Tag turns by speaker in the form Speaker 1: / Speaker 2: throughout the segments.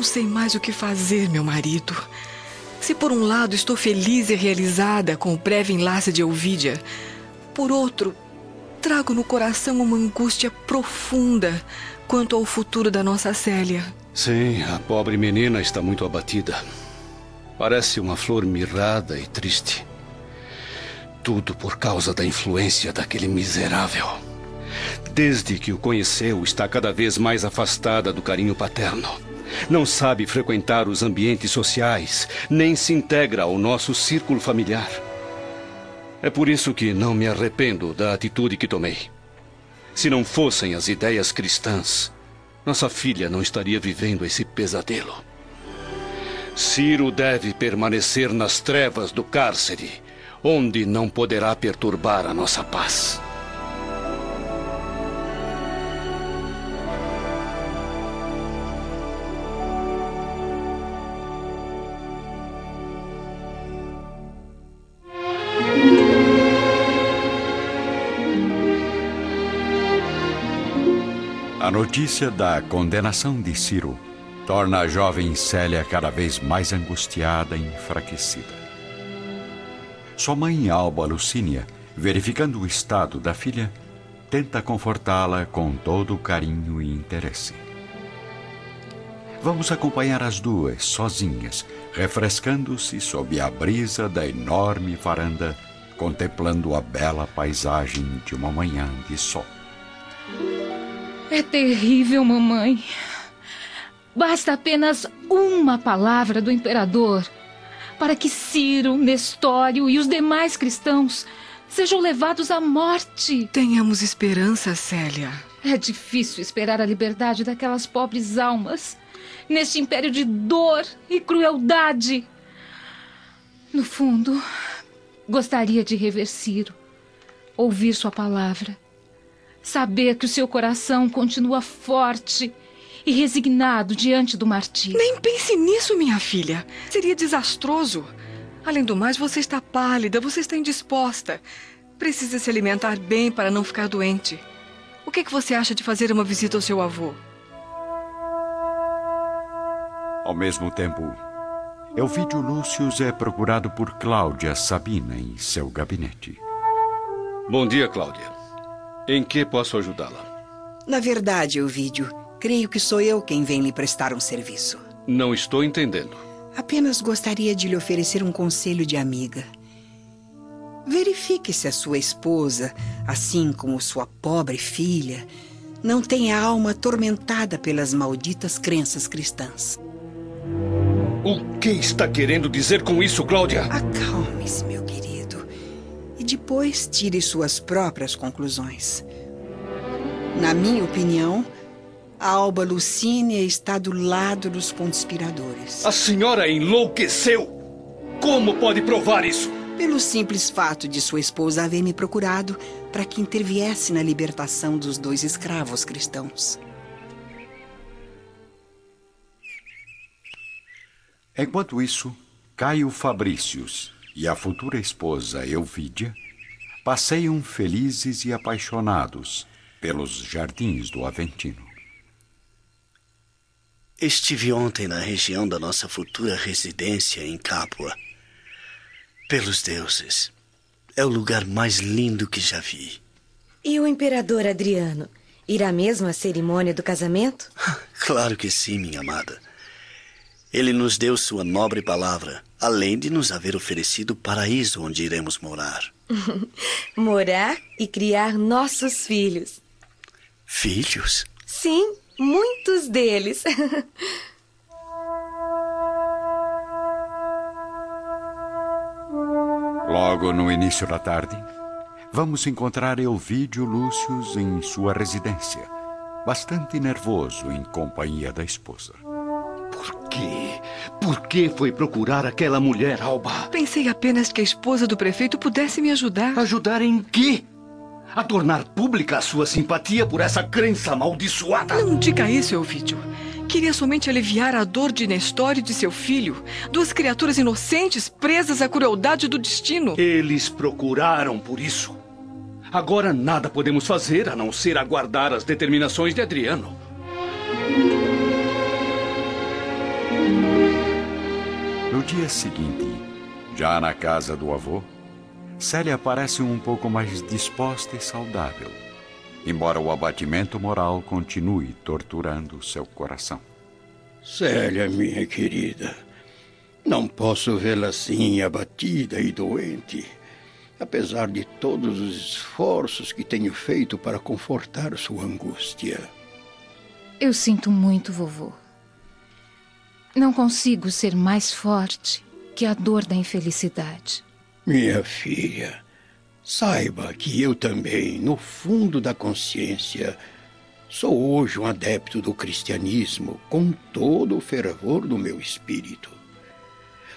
Speaker 1: Não sei mais o que fazer, meu marido. Se por um lado estou feliz e realizada com o breve enlace de Elvídia, por outro, trago no coração uma angústia profunda quanto ao futuro da nossa Célia.
Speaker 2: Sim, a pobre menina está muito abatida. Parece uma flor mirrada e triste. Tudo por causa da influência daquele miserável. Desde que o conheceu, está cada vez mais afastada do carinho paterno. Não sabe frequentar os ambientes sociais, nem se integra ao nosso círculo familiar. É por isso que não me arrependo da atitude que tomei. Se não fossem as ideias cristãs, nossa filha não estaria vivendo esse pesadelo. Ciro deve permanecer nas trevas do cárcere, onde não poderá perturbar a nossa paz.
Speaker 3: A notícia da condenação de Ciro torna a jovem Célia cada vez mais angustiada e enfraquecida. Sua mãe, Alba Lucínia, verificando o estado da filha, tenta confortá-la com todo o carinho e interesse. Vamos acompanhar as duas sozinhas, refrescando-se sob a brisa da enorme varanda, contemplando a bela paisagem de uma manhã de sol.
Speaker 4: É terrível, mamãe. Basta apenas uma palavra do imperador para que Ciro, Nestório e os demais cristãos sejam levados à morte.
Speaker 1: Tenhamos esperança, Célia.
Speaker 4: É difícil esperar a liberdade daquelas pobres almas neste império de dor e crueldade. No fundo, gostaria de rever Ciro, ouvir sua palavra Saber que o seu coração continua forte e resignado diante do martírio.
Speaker 1: Nem pense nisso, minha filha. Seria desastroso. Além do mais, você está pálida, você está indisposta. Precisa se alimentar bem para não ficar doente. O que, é que você acha de fazer uma visita ao seu avô?
Speaker 3: Ao mesmo tempo, Elvídio Lúcius é procurado por Cláudia Sabina em seu gabinete.
Speaker 2: Bom dia, Cláudia. Em que posso ajudá-la?
Speaker 5: Na verdade, Ovídio, creio que sou eu quem vem lhe prestar um serviço.
Speaker 2: Não estou entendendo.
Speaker 5: Apenas gostaria de lhe oferecer um conselho de amiga. Verifique se a sua esposa, assim como sua pobre filha, não tem a alma atormentada pelas malditas crenças cristãs.
Speaker 2: O que está querendo dizer com isso, Cláudia?
Speaker 5: Acalme-se, meu depois tire suas próprias conclusões. Na minha opinião, a Alba Lucínia está do lado dos conspiradores.
Speaker 2: A senhora enlouqueceu! Como pode provar isso?
Speaker 5: Pelo simples fato de sua esposa haver me procurado para que interviesse na libertação dos dois escravos cristãos.
Speaker 3: Enquanto isso, Caio Fabricius e a futura esposa Elvídia passeiam felizes e apaixonados pelos jardins do Aventino.
Speaker 6: Estive ontem na região da nossa futura residência em Capua. Pelos deuses, é o lugar mais lindo que já vi.
Speaker 7: E o imperador Adriano irá mesmo à cerimônia do casamento?
Speaker 6: Claro que sim, minha amada. Ele nos deu sua nobre palavra, além de nos haver oferecido o paraíso onde iremos morar.
Speaker 7: morar e criar nossos filhos.
Speaker 6: Filhos?
Speaker 7: Sim, muitos deles.
Speaker 3: Logo no início da tarde, vamos encontrar Elvídio Lúcius em sua residência, bastante nervoso em companhia da esposa.
Speaker 2: Por quê? Por que foi procurar aquela mulher, Alba?
Speaker 1: Pensei apenas que a esposa do prefeito pudesse me ajudar.
Speaker 2: Ajudar em quê? A tornar pública a sua simpatia por essa crença amaldiçoada?
Speaker 1: Não diga isso, Elvídio. Queria somente aliviar a dor de Nestor e de seu filho, duas criaturas inocentes presas à crueldade do destino.
Speaker 2: Eles procuraram por isso. Agora nada podemos fazer a não ser aguardar as determinações de Adriano.
Speaker 3: Dia seguinte, já na casa do avô, Célia parece um pouco mais disposta e saudável, embora o abatimento moral continue torturando seu coração.
Speaker 8: Célia, minha querida, não posso vê-la assim abatida e doente, apesar de todos os esforços que tenho feito para confortar sua angústia.
Speaker 4: Eu sinto muito, vovô. Não consigo ser mais forte que a dor da infelicidade.
Speaker 8: Minha filha, saiba que eu também, no fundo da consciência, sou hoje um adepto do cristianismo com todo o fervor do meu espírito.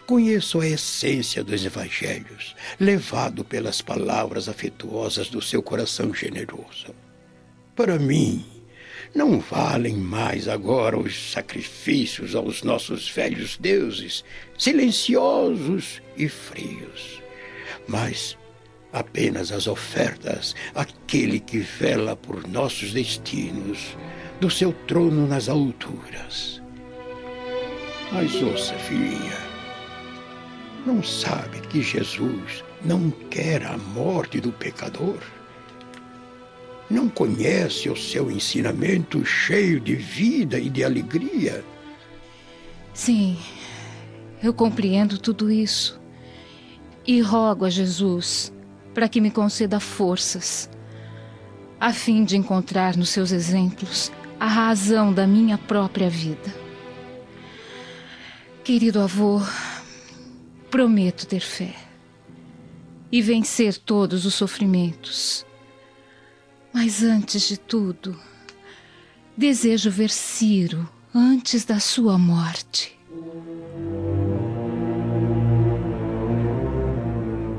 Speaker 8: Conheço a essência dos evangelhos, levado pelas palavras afetuosas do seu coração generoso. Para mim, não valem mais agora os sacrifícios aos nossos velhos deuses, silenciosos e frios, mas apenas as ofertas àquele que vela por nossos destinos, do seu trono nas alturas. Mas ouça, filhinha, não sabe que Jesus não quer a morte do pecador? Não conhece o seu ensinamento cheio de vida e de alegria?
Speaker 4: Sim, eu compreendo tudo isso. E rogo a Jesus para que me conceda forças, a fim de encontrar nos seus exemplos a razão da minha própria vida. Querido avô, prometo ter fé e vencer todos os sofrimentos mas antes de tudo, desejo ver Ciro antes da sua morte.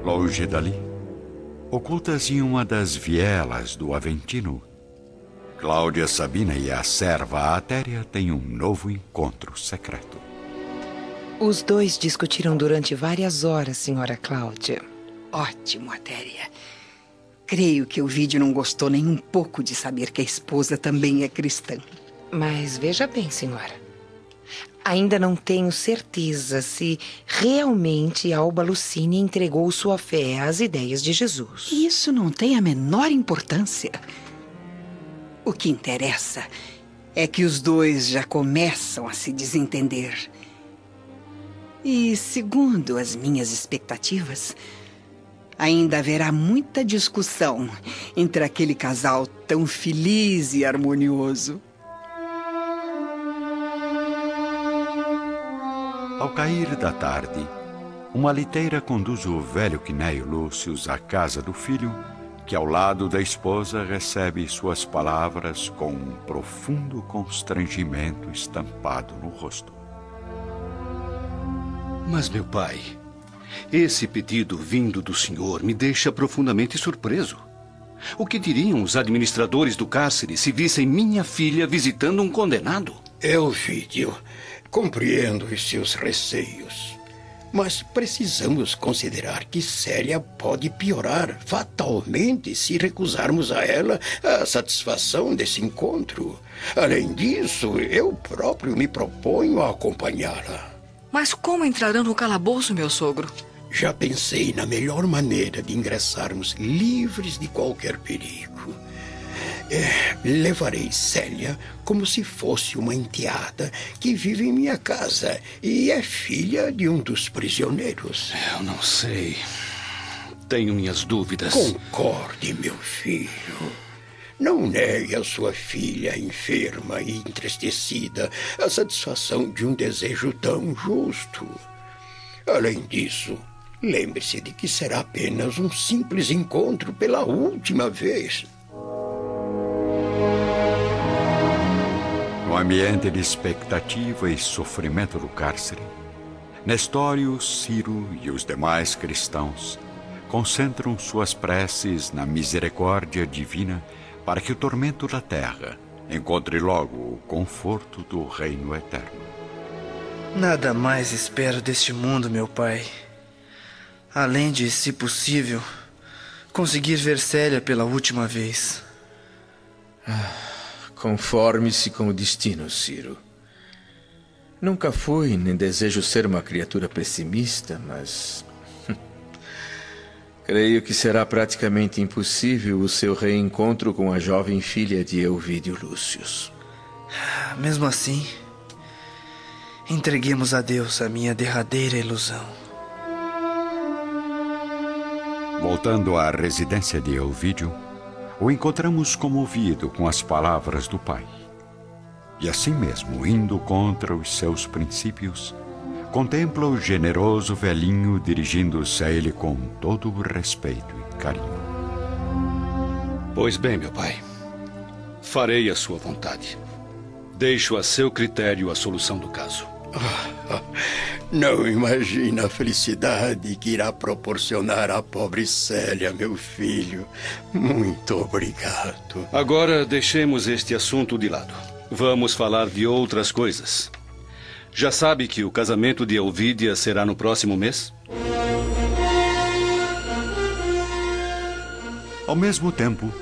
Speaker 3: Longe dali, ocultas em uma das vielas do Aventino, Cláudia Sabina e a serva Atéria têm um novo encontro secreto.
Speaker 9: Os dois discutiram durante várias horas, senhora Cláudia.
Speaker 5: Ótimo, Atéria. Creio que o vídeo não gostou nem um pouco de saber que a esposa também é cristã.
Speaker 9: Mas veja bem, senhora. Ainda não tenho certeza se realmente Alba Lucine entregou sua fé às ideias de Jesus.
Speaker 5: Isso não tem a menor importância. O que interessa é que os dois já começam a se desentender. E, segundo as minhas expectativas, ainda haverá muita discussão entre aquele casal tão feliz e harmonioso.
Speaker 3: Ao cair da tarde, uma liteira conduz o velho Quinéio Lúcio à casa do filho, que ao lado da esposa recebe suas palavras com um profundo constrangimento estampado no rosto.
Speaker 2: Mas, meu pai, esse pedido vindo do senhor me deixa profundamente surpreso. O que diriam os administradores do cárcere se vissem minha filha visitando um condenado?
Speaker 8: Elvídio, compreendo os seus receios. Mas precisamos considerar que Célia pode piorar fatalmente se recusarmos a ela a satisfação desse encontro. Além disso, eu próprio me proponho a acompanhá-la.
Speaker 1: Mas como entrarão no calabouço, meu sogro?
Speaker 8: Já pensei na melhor maneira de ingressarmos livres de qualquer perigo. É, levarei Célia como se fosse uma enteada que vive em minha casa e é filha de um dos prisioneiros.
Speaker 2: Eu não sei. Tenho minhas dúvidas.
Speaker 8: Concorde, meu filho. Não negue a sua filha enferma e entristecida a satisfação de um desejo tão justo. Além disso, lembre-se de que será apenas um simples encontro pela última vez.
Speaker 3: No ambiente de expectativa e sofrimento do cárcere, Nestório, Ciro e os demais cristãos concentram suas preces na misericórdia divina para que o tormento da terra encontre logo o conforto do reino eterno.
Speaker 10: Nada mais espero deste mundo, meu pai. Além de, se possível, conseguir ver Célia pela última vez.
Speaker 11: Ah, Conforme-se com o destino, Ciro. Nunca fui, nem desejo ser uma criatura pessimista, mas. Creio que será praticamente impossível o seu reencontro com a jovem filha de Elvídio Lúcius.
Speaker 10: Mesmo assim, entreguemos a Deus a minha derradeira ilusão.
Speaker 3: Voltando à residência de Elvídio, o encontramos comovido com as palavras do pai. E assim mesmo, indo contra os seus princípios, contempla o generoso velhinho dirigindo-se a ele com todo o respeito e carinho.
Speaker 2: Pois bem, meu pai, farei a sua vontade. Deixo a seu critério a solução do caso.
Speaker 8: Não imagina a felicidade que irá proporcionar à pobre Célia, meu filho. Muito obrigado.
Speaker 2: Agora deixemos este assunto de lado. Vamos falar de outras coisas. Já sabe que o casamento de Elvídia será no próximo mês?
Speaker 3: Ao mesmo tempo,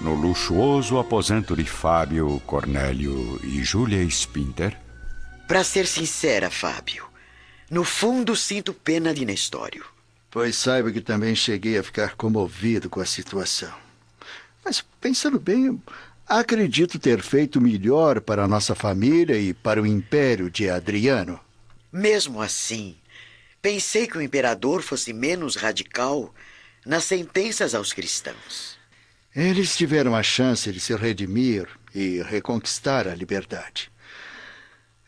Speaker 3: no luxuoso aposento de Fábio, Cornélio e Júlia Spinter.
Speaker 12: Para ser sincera, Fábio, no fundo sinto pena de Nestório.
Speaker 13: Pois saiba que também cheguei a ficar comovido com a situação. Mas pensando bem, acredito ter feito melhor para a nossa família e para o império de Adriano.
Speaker 12: Mesmo assim, pensei que o imperador fosse menos radical nas sentenças aos cristãos.
Speaker 13: Eles tiveram a chance de se redimir e reconquistar a liberdade.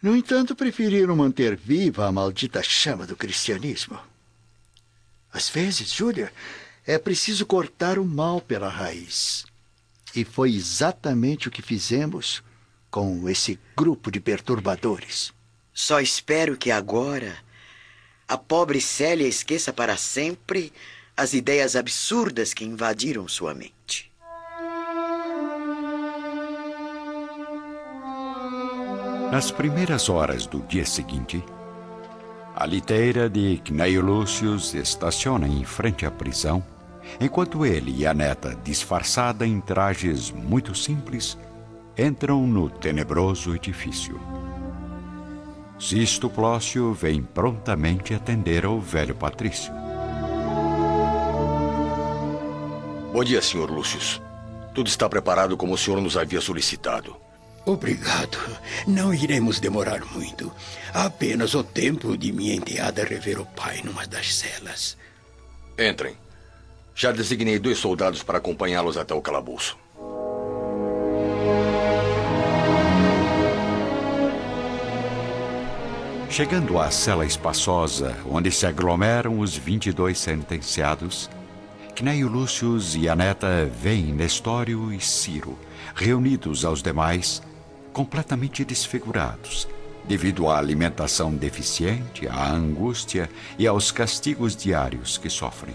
Speaker 13: No entanto, preferiram manter viva a maldita chama do cristianismo. Às vezes, Júlia, é preciso cortar o mal pela raiz. E foi exatamente o que fizemos com esse grupo de perturbadores.
Speaker 12: Só espero que agora a pobre Célia esqueça para sempre as ideias absurdas que invadiram sua mente.
Speaker 3: Nas primeiras horas do dia seguinte, a liteira de Cneio Lúcius estaciona em frente à prisão, enquanto ele e a neta, disfarçada em trajes muito simples, entram no tenebroso edifício. Sisto Plócio vem prontamente atender ao velho patrício.
Speaker 14: Bom dia, Sr. Lúcius. Tudo está preparado como o senhor nos havia solicitado.
Speaker 8: Obrigado. Não iremos demorar muito. Apenas o tempo de minha enteada rever o pai numa das celas.
Speaker 14: Entrem. Já designei dois soldados para acompanhá-los até o calabouço.
Speaker 3: Chegando à cela espaçosa, onde se aglomeram os 22 sentenciados, Cneio Lúcius e a neta veem Nestório e Ciro, reunidos aos demais, completamente desfigurados, devido à alimentação deficiente, à angústia e aos castigos diários que sofrem.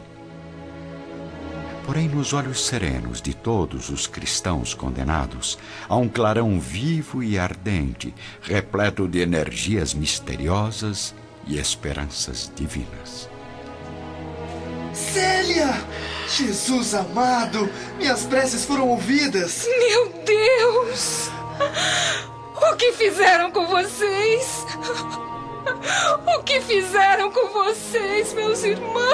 Speaker 3: Porém, nos olhos serenos de todos os cristãos condenados, há um clarão vivo e ardente, repleto de energias misteriosas e esperanças divinas.
Speaker 10: Célia! Jesus amado! Minhas preces foram ouvidas!
Speaker 4: Meu Deus! O que fizeram com vocês? O que fizeram com vocês, meus irmãos?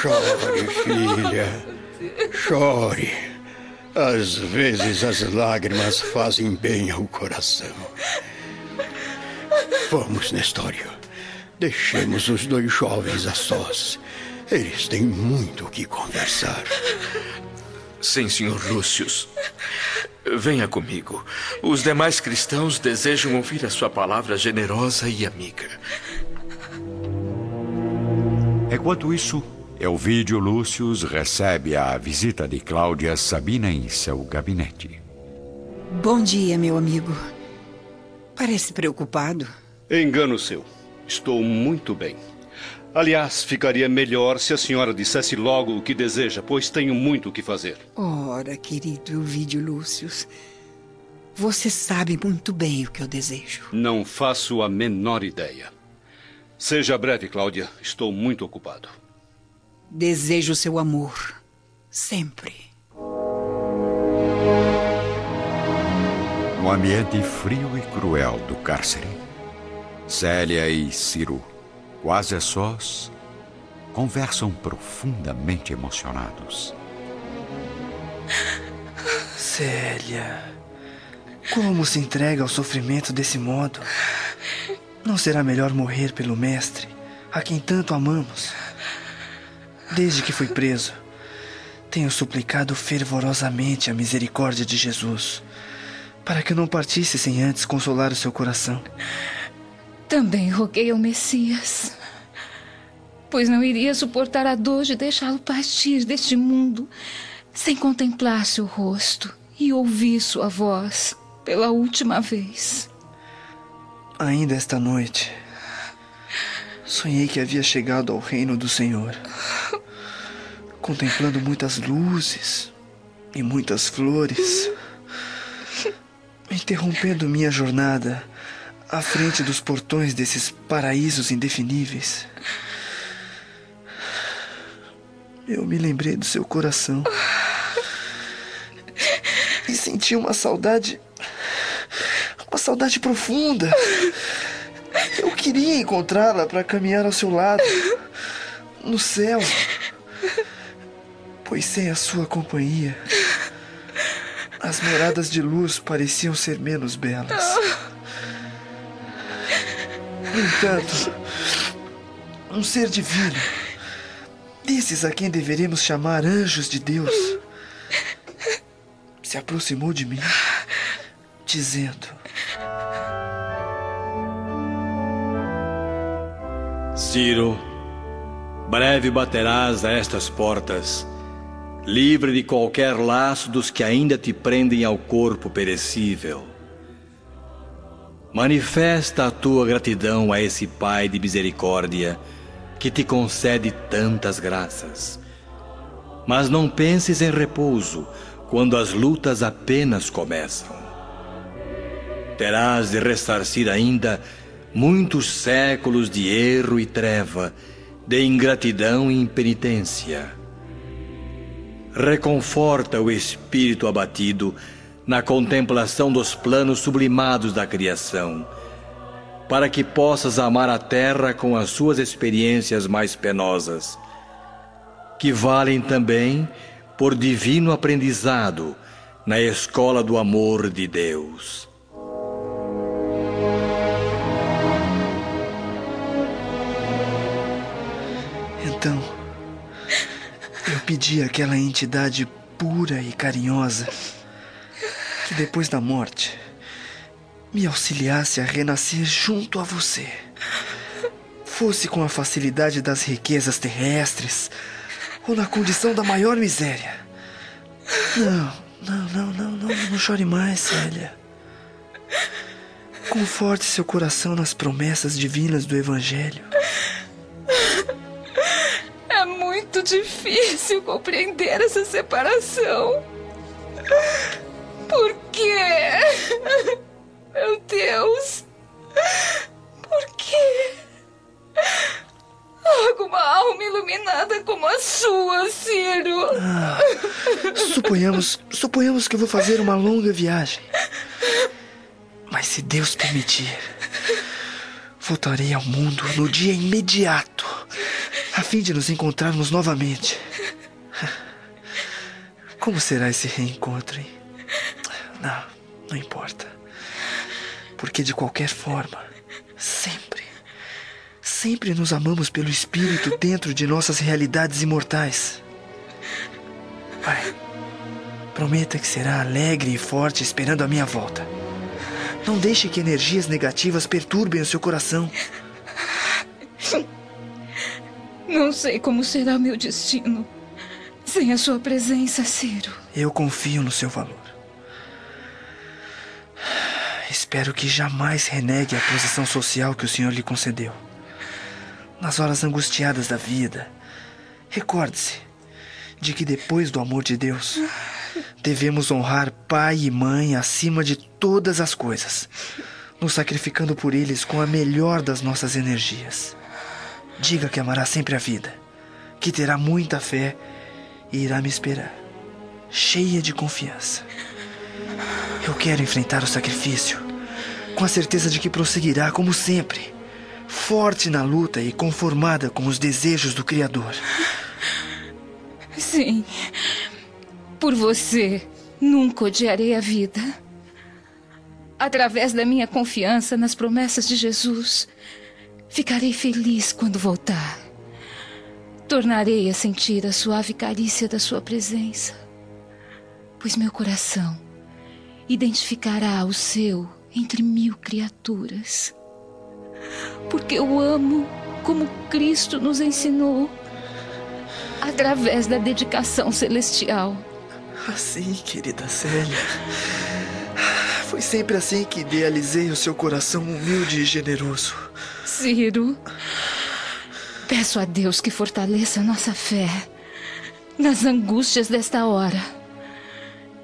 Speaker 8: Chore, filha. Chore. Às vezes as lágrimas fazem bem ao coração. Vamos, Nestório. Deixemos os dois jovens a sós. Eles têm muito o que conversar.
Speaker 11: Sim, Sr. Lúcius. Venha comigo. Os demais cristãos desejam ouvir a sua palavra generosa e amiga.
Speaker 3: Enquanto isso, Elvídio Lúcius recebe a visita de Cláudia Sabina em seu gabinete.
Speaker 5: Bom dia, meu amigo. Parece preocupado.
Speaker 2: Engano seu. Estou muito bem. Aliás, ficaria melhor se a senhora dissesse logo o que deseja, pois tenho muito o que fazer.
Speaker 5: Ora, querido Elvídio Lúcius, você sabe muito bem o que eu desejo.
Speaker 2: Não faço a menor ideia. Seja breve, Cláudia. Estou muito ocupado.
Speaker 5: Desejo seu amor. Sempre.
Speaker 3: No ambiente frio e cruel do cárcere, Célia e Ciro, quase a sós, conversam profundamente emocionados.
Speaker 10: Célia, como se entrega ao sofrimento desse modo? Não será melhor morrer pelo Mestre, a quem tanto amamos? Desde que fui preso, tenho suplicado fervorosamente a misericórdia de Jesus, para que eu não partisse sem antes consolar o seu coração.
Speaker 4: Também roguei ao Messias, pois não iria suportar a dor de deixá-lo partir deste mundo sem contemplar seu rosto e ouvir sua voz pela última vez.
Speaker 10: Ainda esta noite, sonhei que havia chegado ao reino do Senhor, contemplando muitas luzes e muitas flores, interrompendo minha jornada à frente dos portões desses paraísos indefiníveis. Eu me lembrei do seu coração e senti uma saudade. Uma saudade profunda. Eu queria encontrá-la para caminhar ao seu lado, no céu. Pois sem a sua companhia, as moradas de luz pareciam ser menos belas. No entanto, um ser divino, desses a quem deveríamos chamar anjos de Deus, se aproximou de mim, dizendo:
Speaker 15: Ciro, breve baterás a estas portas, livre de qualquer laço dos que ainda te prendem ao corpo perecível. Manifesta a tua gratidão a esse Pai de misericórdia que te concede tantas graças. Mas não penses em repouso quando as lutas apenas começam. Terás de ressarcir ainda muitos séculos de erro e treva, de ingratidão e impenitência. Reconforta o espírito abatido na contemplação dos planos sublimados da criação, para que possas amar a terra com as suas experiências mais penosas, que valem também por divino aprendizado na escola do amor de Deus.
Speaker 10: Então, eu pedi àquela entidade pura e carinhosa que depois da morte me auxiliasse a renascer junto a você. Fosse com a facilidade das riquezas terrestres ou na condição da maior miséria. Não, não, não, não, não, não chore mais, Célia. Conforte seu coração nas promessas divinas do Evangelho.
Speaker 4: Difícil compreender essa separação. Por quê? Meu Deus! Por quê? Alguma alma iluminada como a sua, Ciro.
Speaker 10: Ah, suponhamos, suponhamos que vou fazer uma longa viagem. Mas se Deus permitir, voltarei ao mundo no dia imediato, a fim de nos encontrarmos novamente. Como será esse reencontro, hein? Não, não importa. Porque de qualquer forma, sempre, sempre nos amamos pelo Espírito dentro de nossas realidades imortais. Pai, prometa que será alegre e forte esperando a minha volta. Não deixe que energias negativas perturbem o seu coração.
Speaker 4: Não sei como será meu destino sem a sua presença, Ciro.
Speaker 10: Eu confio no seu valor. Espero que jamais renegue a posição social que o Senhor lhe concedeu. Nas horas angustiadas da vida, recorde-se de que depois do amor de Deus, devemos honrar pai e mãe acima de todas as coisas, nos sacrificando por eles com a melhor das nossas energias. Diga que amará sempre a vida, que terá muita fé e irá me esperar, cheia de confiança. Eu quero enfrentar o sacrifício, com a certeza de que prosseguirá como sempre, forte na luta e conformada com os desejos do Criador.
Speaker 4: Sim. Por você, nunca odiarei a vida. Através da minha confiança nas promessas de Jesus, ficarei feliz quando voltar. Tornarei a sentir a suave carícia da sua presença, pois meu coração identificará o seu entre mil criaturas. Porque eu amo como Cristo nos ensinou, através da dedicação celestial.
Speaker 10: Assim, querida Célia. Foi sempre assim que idealizei o seu coração humilde e generoso.
Speaker 4: Ciro, peço a Deus que fortaleça nossa fé nas angústias desta hora.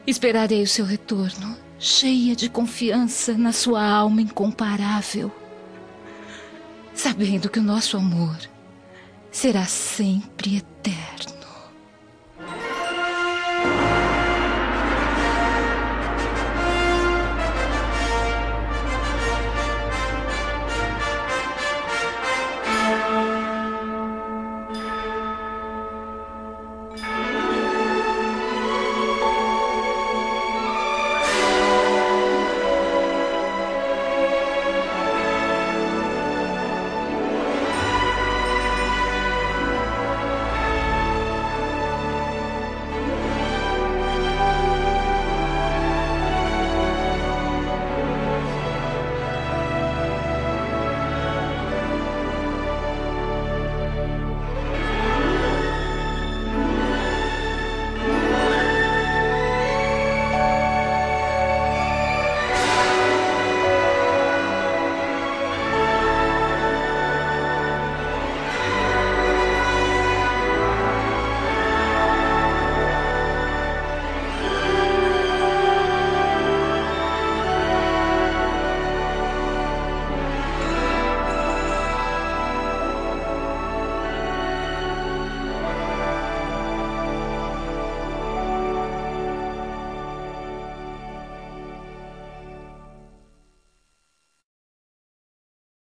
Speaker 4: Esperarei o seu retorno, cheia de confiança na sua alma incomparável, sabendo que o nosso amor será sempre eterno.